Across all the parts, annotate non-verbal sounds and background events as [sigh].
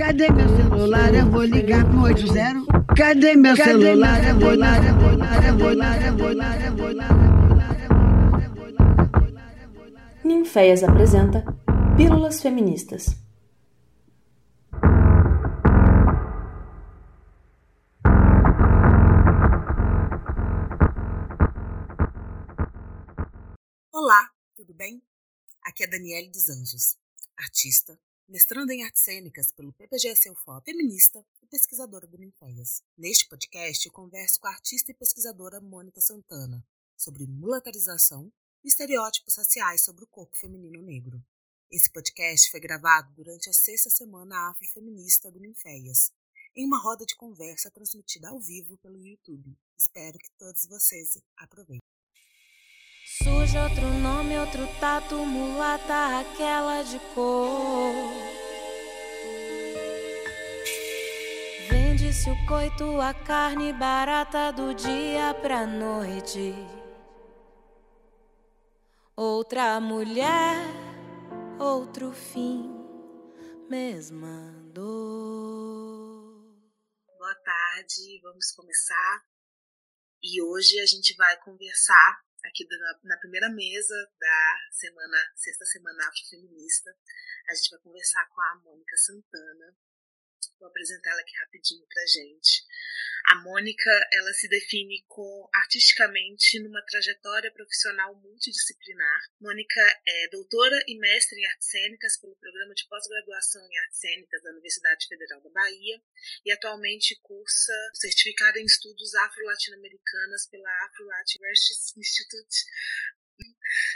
Cadê meu celular? Eu vou ligar pro 80. Cadê meu celular? Eu vou ligar, eu vou ligar, eu vou ligar, eu vou ligar, eu vou ligar. Ninféias apresenta Pílulas Feministas. Olá, tudo bem? Aqui é Daniele dos Anjos, artista, mestranda em artes cênicas pelo PPGS feminista e pesquisadora do Ninféias. Neste podcast, eu converso com a artista e pesquisadora Mônica Santana sobre mulatarização e estereótipos raciais sobre o corpo feminino negro. Esse podcast foi gravado durante a sexta semana afrofeminista do Ninféias, em uma roda de conversa transmitida ao vivo pelo YouTube. Espero que todos vocês aproveitem. Surge outro nome, outro tato, mulata, aquela de cor. Vende-se o coito, a carne barata do dia pra noite. Outra mulher, outro fim, mesma dor. Boa tarde, vamos começar. E hoje a gente vai conversar aqui na, na primeira mesa da semana, sexta semana afrofeminista. A gente vai conversar com a Mônica Santana. Vou apresentar ela aqui rapidinho pra gente. A Mônica, ela se define com artisticamente numa trajetória profissional multidisciplinar. Mônica é doutora e mestre em artes cênicas pelo programa de pós-graduação em artes cênicas da Universidade Federal da Bahia e atualmente cursa certificado em estudos afro-latino-americanas pela Afro-Latin Research Institute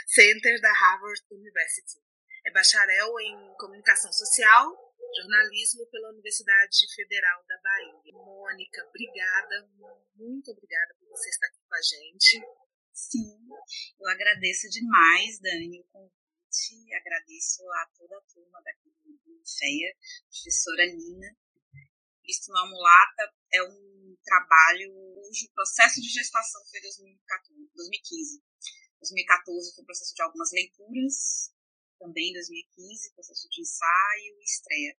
Center da Harvard University. É bacharel em comunicação social jornalismo pela Universidade Federal da Bahia. Mônica, obrigada, muito obrigada por você estar aqui com a gente. Sim, eu agradeço demais, Dani, o convite, agradeço a toda a turma daqui do FEA, professora Nina. Cristo uma mulata é um trabalho cujo processo de gestação foi em 2015. 2014 foi o processo de algumas leituras, também em 2015, processo de ensaio e estreia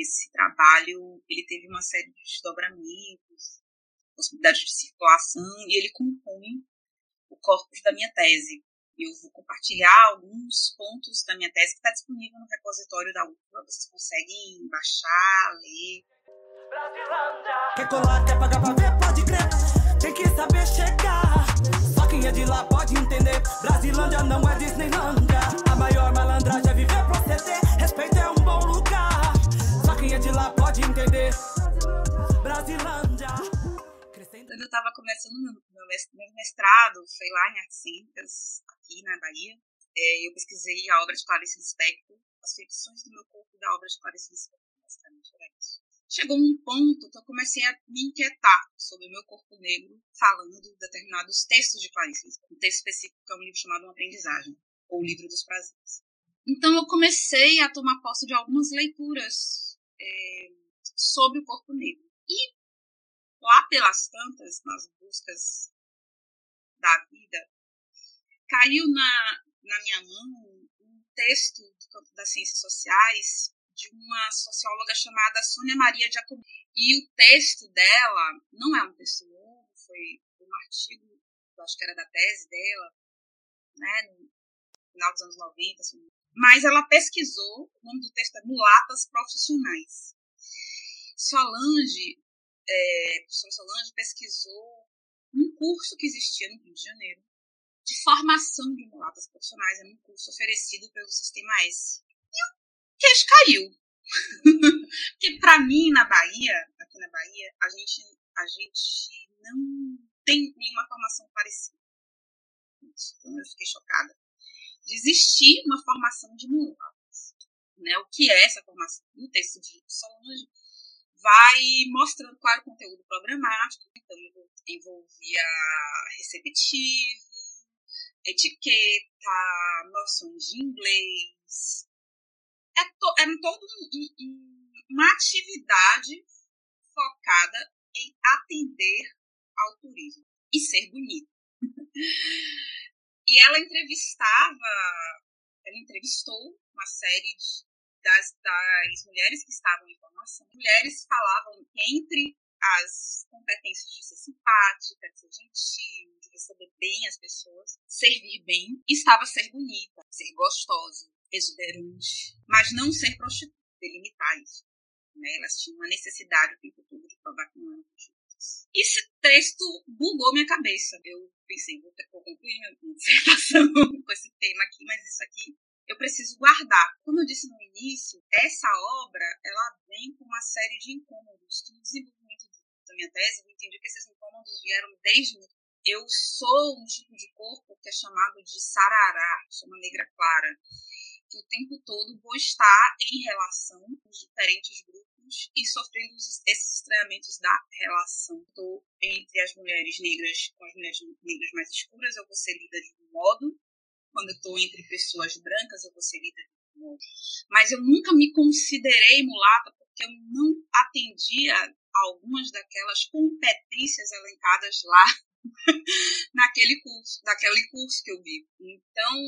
esse trabalho ele teve uma série de desdobramentos, possibilidade de circulação, e ele compõe o corpus da minha tese. Eu vou compartilhar alguns pontos da minha tese que está disponível no repositório da UFLA. Vocês conseguem baixar, ler. Quer colar, quer pagar pra ver, pode crer. Tem que saber chegar. Só quem é de lá pode entender. Brasilândia não é Disneylândia. A maior malandragem é viver, proceder. Respeito é um bom lugar de lá pode entender. Brasilândia. Quando eu estava começando meu mestrado, foi lá em Artes Cênicas, aqui na Bahia, é, eu pesquisei a obra de Clarice Lispector, as feições do meu corpo da obra de Clarice Lispector. Chegou um ponto que eu comecei a me inquietar sobre o meu corpo negro, falando de determinados textos de Clarice Lispector. Um texto específico que é um livro chamado Uma Aprendizagem, ou Livro dos Prazeres. Então eu comecei a tomar posse de algumas leituras é, sobre o corpo negro. E lá pelas tantas, nas buscas da vida, caiu na, na minha mão um texto do campo das ciências sociais de uma socióloga chamada Sônia Maria Giacometti. E o texto dela não é um texto novo, foi um artigo, acho que era da tese dela, né, no final dos anos 90, assim, mas ela pesquisou, o nome do texto é Mulatas Profissionais. Solange, é, professora Solange pesquisou um curso que existia no Rio de Janeiro de formação de mulatas profissionais, era um curso oferecido pelo Sistema S. E o queixo caiu. [laughs] Porque para mim, na Bahia, aqui na Bahia, a gente, a gente não tem nenhuma formação parecida. Então eu fiquei chocada de existir uma formação de mulatas. Né? O que é essa formação? No texto de Solange, vai mostrando, claro, o conteúdo programático, então envolvia receptivo, etiqueta, noções de inglês. É to, todo um, um, uma atividade focada em atender ao turismo e ser bonito. [laughs] E ela entrevistava, ela entrevistou uma série de das, das mulheres que estavam em formação. Mulheres falavam entre as competências de ser simpática, de ser gentil, de receber bem as pessoas, servir bem, estava ser bonita, ser gostosa, exuberante, mas não ser prostituta, delimitar isso. Né? Elas tinham uma necessidade o tempo todo de provar que não eram prostitutas. Esse texto bugou minha cabeça. Eu pensei, vou, vou concluir minha dissertação [laughs] com esse tema aqui, mas isso aqui eu preciso guardar. Como eu disse no início, essa obra ela vem com uma série de incômodos no desenvolvimento da minha tese eu entendi que esses incômodos vieram desde eu sou um tipo de corpo que é chamado de sarará, chama negra clara, que o tempo todo vou estar em relação com os diferentes grupos e sofrendo esses estranhamentos da relação. Estou entre as mulheres negras com as mulheres negras mais escuras, eu vou ser lida de um modo, quando eu estou entre pessoas brancas, eu vou ser lida de um modo. Mas eu nunca me considerei mulata porque eu não atendia algumas daquelas competências elencadas lá [laughs] naquele curso, naquele curso que eu vi. Então,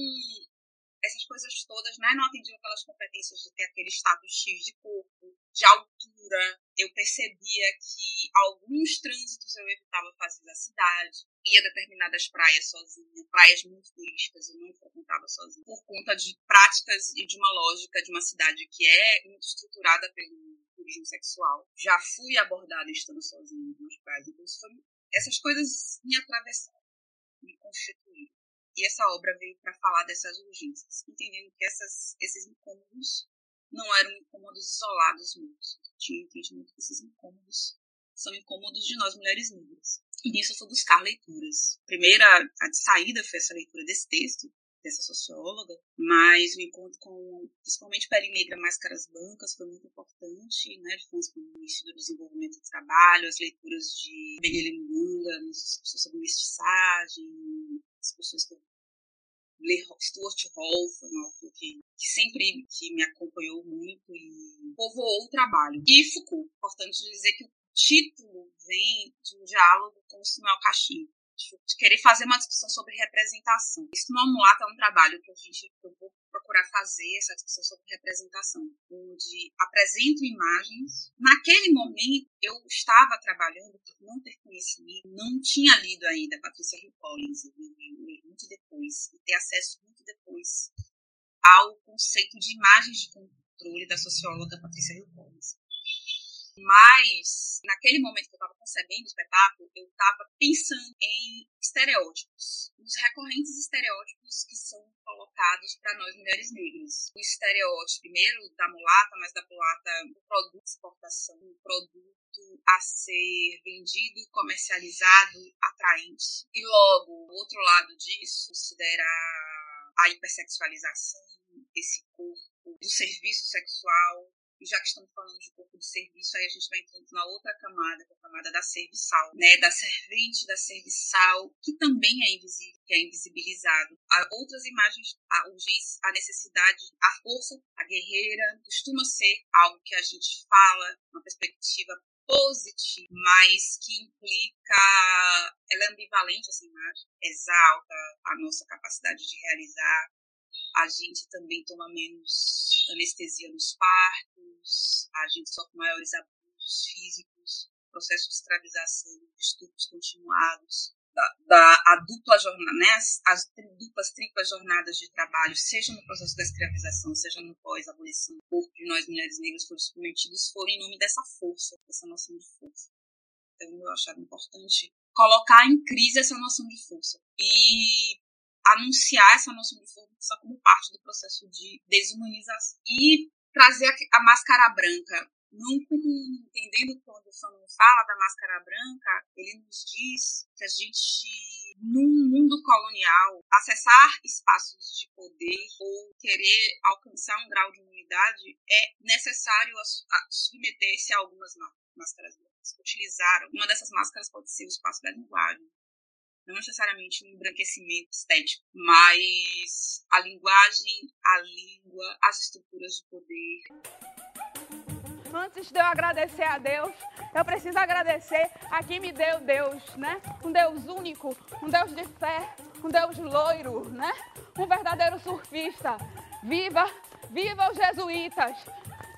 essas coisas todas né, não atendiam aquelas competências de ter aquele status X de corpo, de altura. Eu percebia que alguns trânsitos eu evitava fazer da cidade, ia determinadas praias sozinha, praias muito turísticas, eu não frequentava sozinha, por conta de práticas e de uma lógica de uma cidade que é muito estruturada pelo turismo sexual. Já fui abordada estando sozinha nas praias, então essas coisas me atravessaram, me constituíram. E essa obra veio para falar dessas urgências, entendendo que essas, esses incômodos não eram incômodos isolados meus. Eu tinha entendimento que esses incômodos são incômodos de nós mulheres negras. E nisso eu fui buscar leituras. Primeira, a de saída foi essa leitura desse texto, dessa socióloga, mas o encontro com, principalmente Pele Negra, Máscaras Brancas, foi muito importante, né, fãs no início do desenvolvimento do trabalho, as leituras de Benjamin Munga, sobre mestiçagem, discussões que eu Stuart Hall foi um autor que, que, sempre que me acompanhou muito e povoou o trabalho. E Foucault, importante dizer que o título vem de um diálogo com o Samuel Cachimbo, de querer fazer uma discussão sobre representação. Isso no Amulato é um trabalho que a gente, eu vou procurar fazer essa discussão sobre representação, onde apresento imagens. Naquele momento, eu estava trabalhando por não ter conhecimento, não tinha lido ainda Patrícia Hill Collins, eu li muito depois, e ter acesso muito depois ao conceito de imagens de controle da socióloga Patrícia Hill Collins. Mas, naquele momento que eu estava concebendo o espetáculo, eu estava pensando em estereótipos, os recorrentes estereótipos que são colocados para nós mulheres negras. O estereótipo, primeiro, da mulata, mas da mulata, do produto de exportação, do produto a ser vendido, comercializado, atraente. E logo, o outro lado disso, considera a hipersexualização, esse corpo do serviço sexual, e já que estamos falando de corpo de serviço, aí a gente vai entrando na outra camada, que é a camada da serviçal, né? Da servente, da serviçal, que também é invisível, que é invisibilizado. Há outras imagens, a urgência, a necessidade, a força, a guerreira, costuma ser algo que a gente fala, uma perspectiva positiva, mas que implica, ela é ambivalente essa imagem, exalta a nossa capacidade de realizar, a gente também toma menos anestesia nos partos, a gente sofre maiores abusos físicos, processo de escravização, estupros continuados, da, da, a dupla jornada, né, as, as duplas, triplas jornadas de trabalho, seja no processo da escravização, seja no pós-abolição, o corpo de nós mulheres negras foram submetidos, foram em nome dessa força, dessa noção de força. Então eu achava importante colocar em crise essa noção de força. E anunciar essa noção de força como parte do processo de desumanização. E trazer a, máscara branca, não entendendo quando o Fanon fala da máscara branca, ele nos diz que a gente, num mundo colonial, acessar espaços de poder ou querer alcançar um grau de imunidade é necessário submeter-se a algumas máscaras brancas. Utilizar uma dessas máscaras pode ser o espaço da linguagem, não necessariamente um embranquecimento estético, mas a linguagem, a língua, as estruturas de poder. Antes de eu agradecer a Deus, eu preciso agradecer a quem me deu Deus, né? Um Deus único, um Deus de fé, um Deus loiro, né? Um verdadeiro surfista. Viva Viva os jesuítas!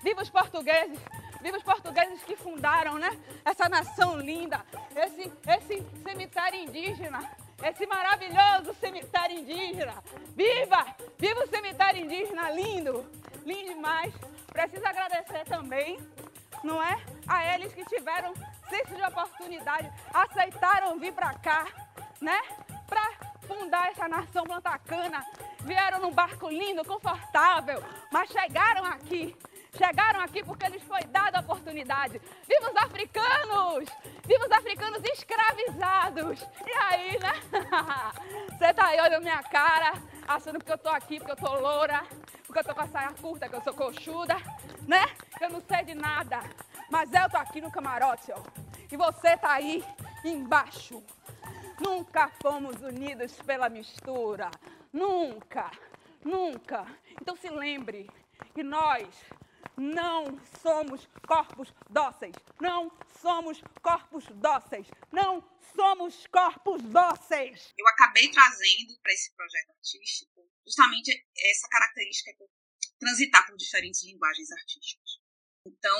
Viva os portugueses! Viva os portugueses que fundaram, né? Essa nação linda, esse, esse cemitério indígena, esse maravilhoso cemitério indígena. Viva! Viva o cemitério indígena lindo! Lindo demais. Preciso agradecer também, não é? A eles que tiveram senso de oportunidade, aceitaram vir para cá, né? Para fundar essa nação plantacana. Vieram num barco lindo, confortável, mas chegaram aqui chegaram aqui porque lhes foi dada a oportunidade. Viva os africanos! Viva os africanos escravizados! E aí, né? [laughs] Você tá aí olhando minha cara, achando que eu tô aqui porque eu tô loura, porque eu tô com a saia curta, que eu sou coxuda, né? Eu não sei de nada. Mas eu tô aqui no camarote, ó. E você tá aí embaixo. Nunca fomos unidos pela mistura. Nunca. Nunca. Então se lembre que nós não somos corpos dóceis. Não somos corpos dóceis. Não somos corpos dóceis. Eu acabei trazendo para esse projeto artístico justamente essa característica de transitar por diferentes linguagens artísticas. Então,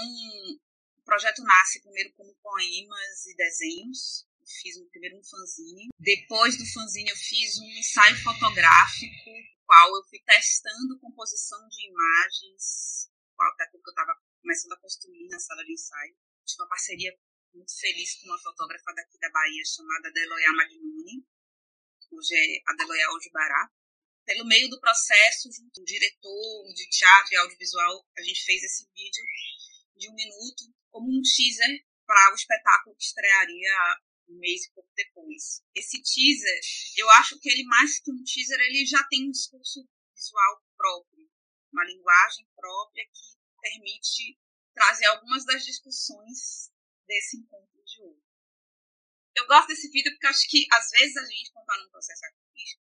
o projeto nasce primeiro como poemas e desenhos. Eu fiz um, primeiro um fanzine. Depois do fanzine, eu fiz um ensaio fotográfico, no qual eu fui testando composição de imagens daquilo que eu estava começando a construir na sala de ensaio. Tive uma parceria muito feliz com uma fotógrafa daqui da Bahia chamada Deloya Magnuni, hoje é a Deloya Ojubará. Pelo meio do processo, junto com o diretor de teatro e audiovisual, a gente fez esse vídeo de um minuto como um teaser para o espetáculo que estrearia um mês e pouco depois. Esse teaser, eu acho que ele mais que um teaser, ele já tem um discurso visual próprio uma linguagem própria que permite trazer algumas das discussões desse encontro de hoje. Eu gosto desse vídeo porque acho que, às vezes, a gente, quando está num processo artístico,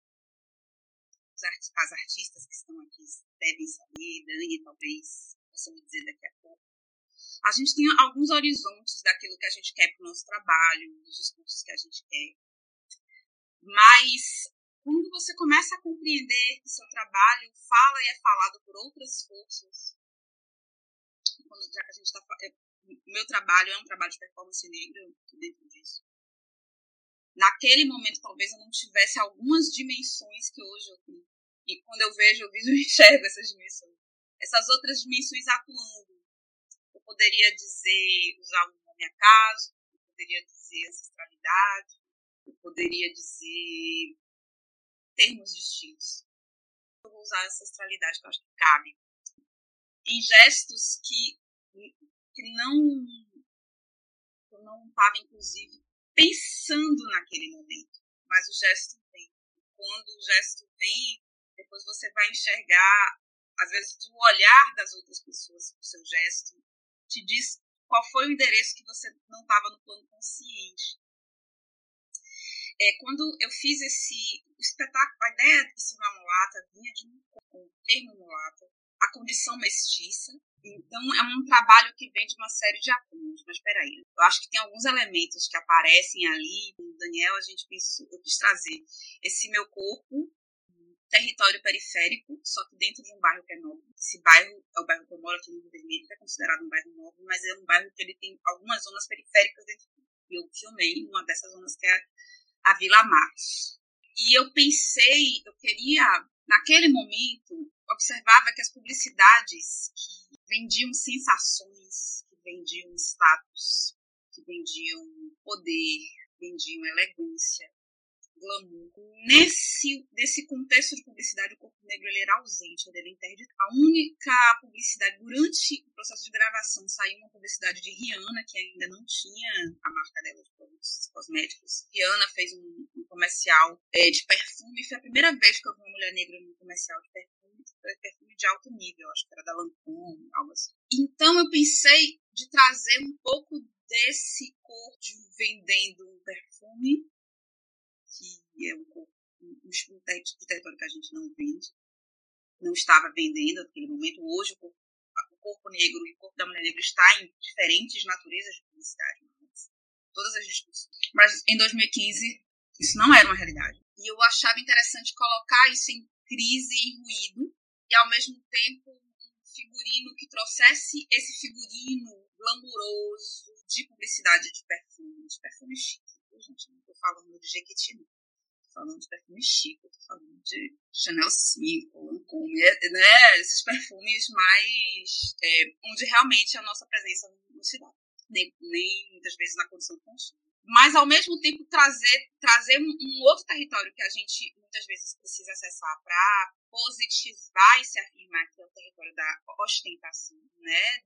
as artistas que estão aqui devem saber, Dani talvez possa me dizer daqui a pouco, a gente tem alguns horizontes daquilo que a gente quer para o nosso trabalho, dos discursos que a gente quer. Mas quando você começa a compreender que seu trabalho fala e é falado por outras forças, quando, já que a gente está é, meu trabalho é um trabalho de performance negra dentro disso. Naquele momento, talvez eu não tivesse algumas dimensões que hoje eu tenho. E quando eu vejo, eu vejo, eu [laughs] enxergo essas dimensões. Essas outras dimensões atuando. Eu poderia dizer, usar o nome acaso, eu poderia dizer ancestralidade, eu poderia dizer termos distintos. Eu vou usar a ancestralidade que eu acho que cabe. Em gestos que, que não eu não estava, inclusive, pensando naquele momento. Mas o gesto vem. Quando o gesto vem, depois você vai enxergar, às vezes, o olhar das outras pessoas, o seu gesto, te diz qual foi o endereço que você não estava no plano consciente. É, quando eu fiz esse espetáculo, a ideia de ensinar mulata vinha de um, um termo mulata, a condição mestiça. Então, é um trabalho que vem de uma série de acúmulos. Mas peraí, eu acho que tem alguns elementos que aparecem ali. O Daniel, a gente pensou, eu quis trazer esse meu corpo, território periférico, só que dentro de um bairro que é novo. Esse bairro é o bairro que eu moro aqui no Rio Vermelho, que é considerado um bairro novo, mas é um bairro que ele tem algumas zonas periféricas dentro. E eu filmei uma dessas zonas que é a Vila Matos. E eu pensei, eu queria, naquele momento, observava que as publicidades que vendiam sensações, que vendiam status, que vendiam poder, vendiam elegância, glamour. Nesse, nesse contexto de publicidade, o corpo negro ele era ausente, ele era interdito. A única publicidade, durante o processo de gravação, saiu uma publicidade de Rihanna, que ainda não tinha a marca dela de produtos cosméticos. Rihanna fez um, um comercial é, de perfume, foi a primeira vez que eu vi uma mulher negra num comercial de perfume, perfume de alto nível, acho que era da Lancôme, algo assim. Então eu pensei de trazer um pouco desse corpo vendendo um perfume que é um, um, um território que a gente não vende, não estava vendendo naquele momento. Hoje, o corpo, o corpo, negro e o corpo da mulher negra está em diferentes naturezas de publicidade, mas todas as discussões. Mas em 2015, isso não era uma realidade. E eu achava interessante colocar isso em crise e ruído, e ao mesmo tempo figurino que trouxesse esse figurino glamouroso de publicidade de perfume, de perfume chique. Gente, não tô falando de Jequiti, não. Falando de perfume chique, tô falando de Chanel 5, Lancôme, né? Esses perfumes mais... É, onde realmente a nossa presença não se dá. Nem, nem muitas vezes na condição de consumo mas ao mesmo tempo trazer trazer um, outro território que a gente muitas vezes precisa acessar para positivar e se afirmar que é o território da ostentação, né?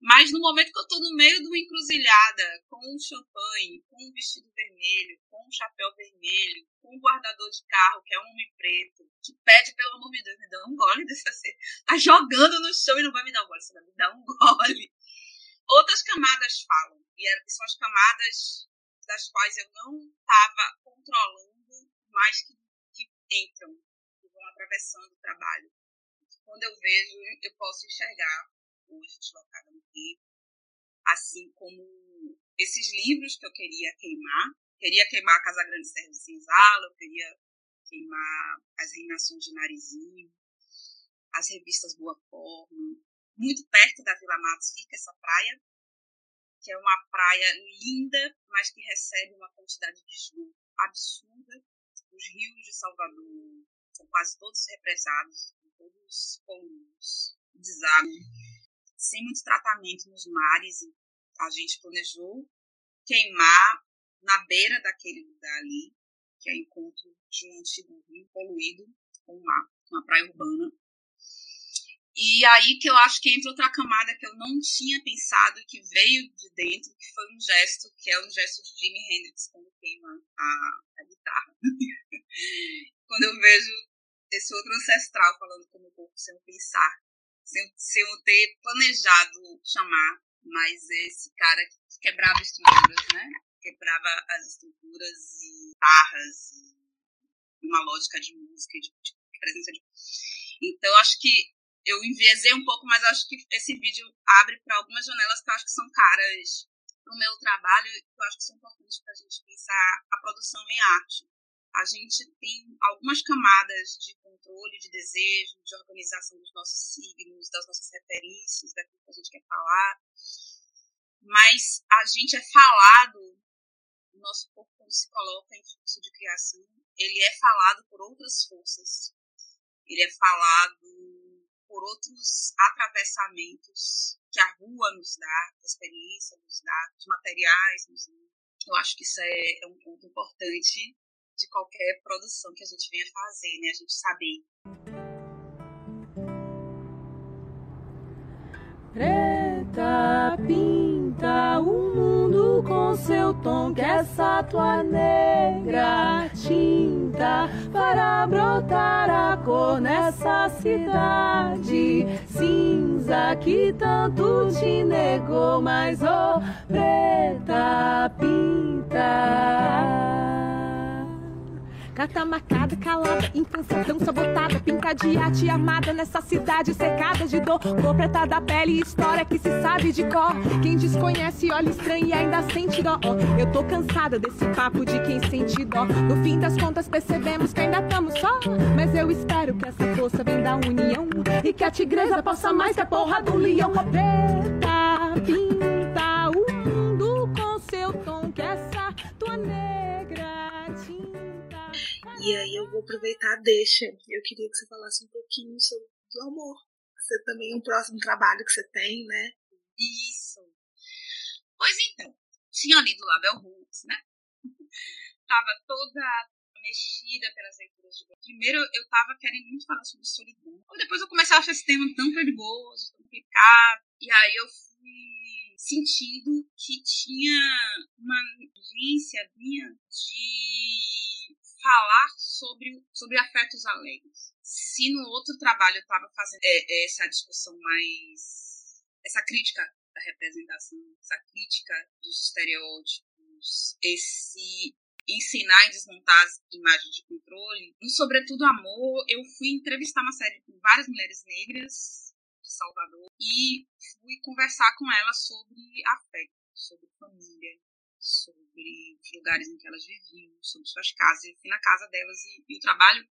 Mas no momento que eu estou no meio de uma encruzilhada, com um champanhe, com um vestido vermelho, com um chapéu vermelho, com um guardador de carro, que é um homem preto, que pede, pelo amor de Deus, me dá um gole dessa [laughs] cena. Tá jogando no chão e não vai me dar um gole, você vai me dar um [laughs] gole. Outras camadas falam, e são as camadas das quais eu não estava controlando, mas que, que entram, que vão atravessando o trabalho. Quando eu vejo, eu posso enxergar hoje deslocada no tempo, assim como esses livros que eu queria queimar, queria queimar a Casa Grande Serra de Cinzala, eu queria queimar as reinações de Narizinho, as revistas Boa Forma, muito perto da Vila Matos fica essa praia, que é uma praia linda, mas que recebe uma quantidade de esgoto absurda. Os rios de Salvador são quase todos represados, todos poluídos, deságua, sem muito tratamento nos mares. A gente planejou queimar na beira daquele lugar ali, que é encontro de um antigo rio poluído com o mar, uma praia urbana, e aí que eu acho que entra outra camada que eu não tinha pensado, que veio de dentro, que foi um gesto, que é o gesto de Jimi Hendrix quando queima a, a guitarra. [laughs] quando eu vejo esse outro ancestral falando com o corpo sem pensar, sem, sem eu ter planejado chamar, mas esse cara que quebrava estruturas, né? Quebrava as estruturas e barras e uma lógica de música, de, de presença de. Então, acho que eu enviesei um pouco, mas acho que esse vídeo abre para algumas janelas que eu acho que são caras para o meu trabalho e que eu acho que são importantes para a gente pensar a produção em arte. A gente tem algumas camadas de controle, de desejo, de organização dos nossos signos, das nossas referências, daquilo que a gente quer falar, mas a gente é falado, o nosso corpo quando se coloca em fluxo de criação, ele é falado por outras forças. Ele é falado por outros atravessamentos que a rua nos dá, a experiência nos dá, os materiais nos dá. Eu acho que isso é, é um ponto importante de qualquer produção que a gente venha fazer, né? A gente saber. Preta pinta o mundo com seu tom, que essa tua negra tinta para brotar a cor nessa cidade cinza que tanto te negou, mas oh preta pinta. Carta marcada, calada, infância tão sabotada, pinta arte amada nessa cidade secada de dor. Cor preta da pele, história que se sabe de cor. Quem desconhece olha estranho e ainda sente dó. Eu tô cansada desse papo de quem sente dó. No fim das contas percebemos que ainda estamos só. Mas eu espero que essa força venha da união e que a tigresa possa mais que a porra do leão. Oh, preta, e aí eu vou aproveitar, deixa. Eu queria que você falasse um pouquinho sobre o amor. Você também é um próximo trabalho que você tem, né? Isso. Pois então, tinha lido lá Bell Hooks, né? [laughs] tava toda mexida pelas leituras de Primeiro eu tava querendo muito falar sobre solidão. Depois eu comecei a achar esse tema tão perigoso, tão complicado. E aí eu fui sentindo que tinha uma urgência minha de falar sobre, sobre afetos alegres. Se no outro trabalho eu estava fazendo é, é, essa discussão mais. essa crítica da representação, essa crítica dos estereótipos, esse ensinar e desmontar as imagens de controle. No Sobretudo Amor, eu fui entrevistar uma série com várias mulheres negras de Salvador e fui conversar com elas sobre afeto, sobre família, sobre os lugares em que elas viviam, sobre suas casas. Eu fui na casa delas. E, e o trabalho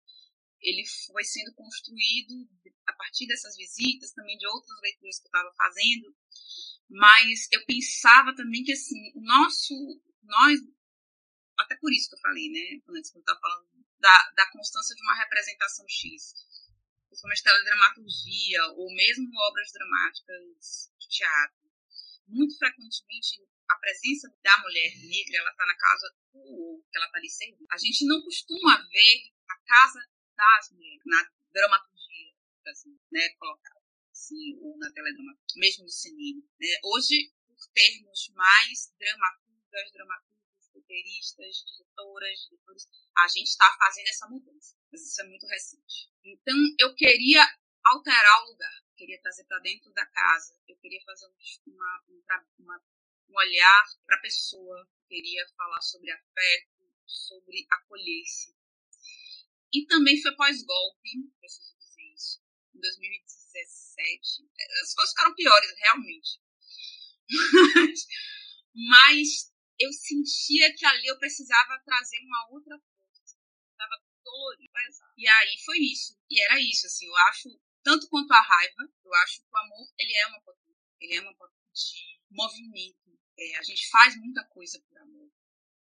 ele foi sendo construído a partir dessas visitas, também de outras leituras que eu estava fazendo, mas eu pensava também que, assim, o nosso, nós, até por isso que eu falei, né, que eu estava falando da, da constância de uma representação X, principalmente teledramaturgia, ou mesmo obras dramáticas de teatro, muito frequentemente a presença da mulher negra, ela está na casa do outro, ela está ali servindo. A gente não costuma ver a casa das mulheres na dramaturgia, assim, né, colocada assim, ou na teledramaturgia, mesmo no cinema. Né? Hoje, por termos mais dramaturgas, dramaturgos, roteiristas, diretoras, diretores, a gente está fazendo essa mudança, mas isso é muito recente. Então, eu queria alterar o lugar, queria trazer para dentro da casa, eu queria fazer uma, uma, um olhar para a pessoa, queria falar sobre afeto, sobre acolher-se. E também foi pós-golpe, preciso dizer isso, em 2017. As coisas ficaram piores, realmente. [laughs] Mas, eu sentia que ali eu precisava trazer uma outra força. Estava dolorido. E aí foi isso. E era isso, assim, eu acho, tanto quanto a raiva, eu acho que o amor, ele é uma potência. Ele é uma potência movimento. É, a gente faz muita coisa por amor.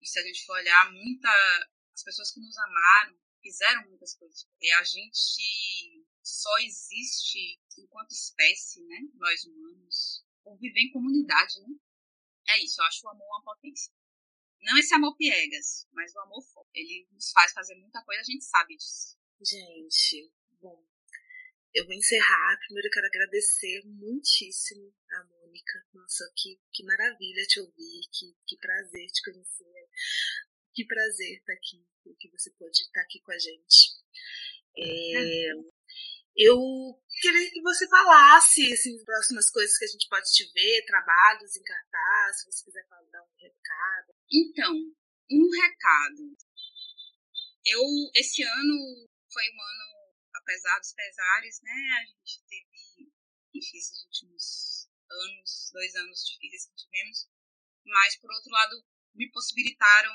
E se a gente for olhar, muita, as pessoas que nos amaram fizeram muitas coisas. E a gente só existe enquanto espécie, né? Nós humanos, por viver em comunidade, né? É isso, eu acho o amor uma potência. Não esse amor piegas, mas o amor forte. Ele nos faz fazer muita coisa, a gente sabe disso. Gente, bom, eu vou encerrar. Primeiro eu quero agradecer muitíssimo a Mônica. Nossa, que, que maravilha te ouvir, que, que prazer te conhecer. Que prazer estar aqui, que você pode estar aqui com a gente. É, eu queria que você falasse assim, as próximas coisas que a gente pode te ver, trabalhos em cartaz, se você quiser dar um recado. Então, um recado. Eu, esse ano foi um ano, apesar dos pesares, né? A gente teve, enfim, esses últimos anos, dois anos difíceis que tivemos, mas por outro lado, me possibilitaram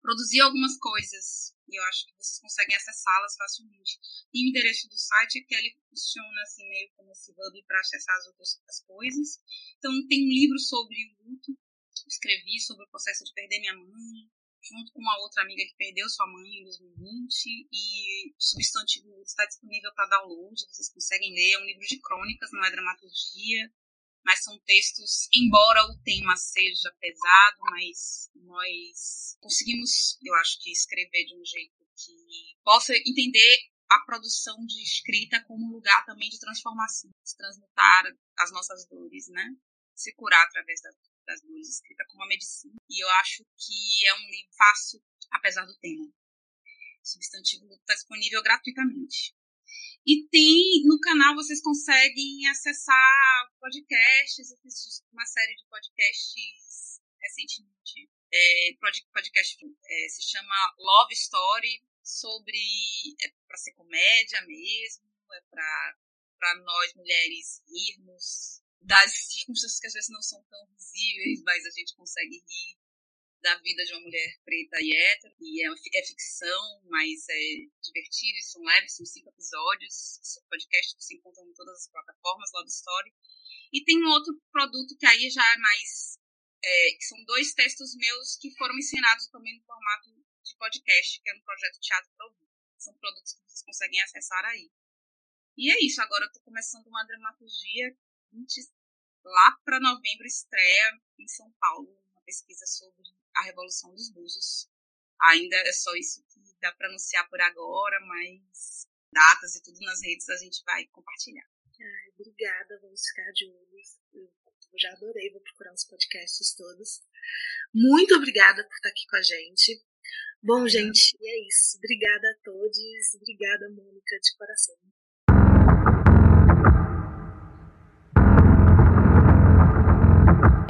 produzir algumas coisas. E eu acho que vocês conseguem acessá-las facilmente. E o endereço do site é que ele funciona assim meio como esse hub para acessar as outras as coisas. Então tem um livro sobre o luto, escrevi sobre o processo de perder minha mãe, junto com uma outra amiga que perdeu sua mãe em 2020 e o substantivo luto está disponível para download, vocês conseguem ler, é um livro de crônicas, não é dramaturgia mas são textos, embora o tema seja pesado, mas nós conseguimos, eu acho que escrever de um jeito que possa entender a produção de escrita como lugar também de transformação, de transmutar as nossas dores, né? Se curar através das, das dores, escrita como uma medicina. E eu acho que é um livro fácil, apesar do tema. O substantivo está disponível gratuitamente. E tem no canal vocês conseguem acessar podcasts. Eu fiz uma série de podcasts recentemente. É, podcast é, se chama Love Story, sobre. É para ser comédia mesmo, é para nós mulheres rirmos [laughs] das circunstâncias que às vezes não são tão visíveis, mas a gente consegue rir da vida de uma mulher preta e hétero, e é, é ficção, mas é divertido, são leves, são cinco episódios, esse podcast você encontra em todas as plataformas, Love Story. E tem um outro produto que aí já é mais, é, que são dois textos meus que foram ensinados também no formato de podcast, que é no projeto Teatro para. São produtos que vocês conseguem acessar aí. E é isso, agora eu tô começando uma dramaturgia lá para novembro estreia em São Paulo, uma pesquisa sobre a Revolução dos Búzios. Ainda é só isso que dá para anunciar por agora, mas datas e tudo nas redes a gente vai compartilhar. Ai, obrigada, vamos ficar de olhos. Eu já adorei, vou procurar os podcasts todos. Muito obrigada por estar aqui com a gente. Bom, gente, e é isso. Obrigada a todos. Obrigada, Mônica, de coração.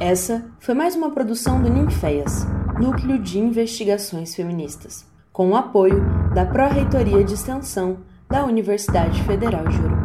Essa foi mais uma produção do Ninféias, Núcleo de Investigações Feministas, com o apoio da Pró-Reitoria de Extensão da Universidade Federal de Ouro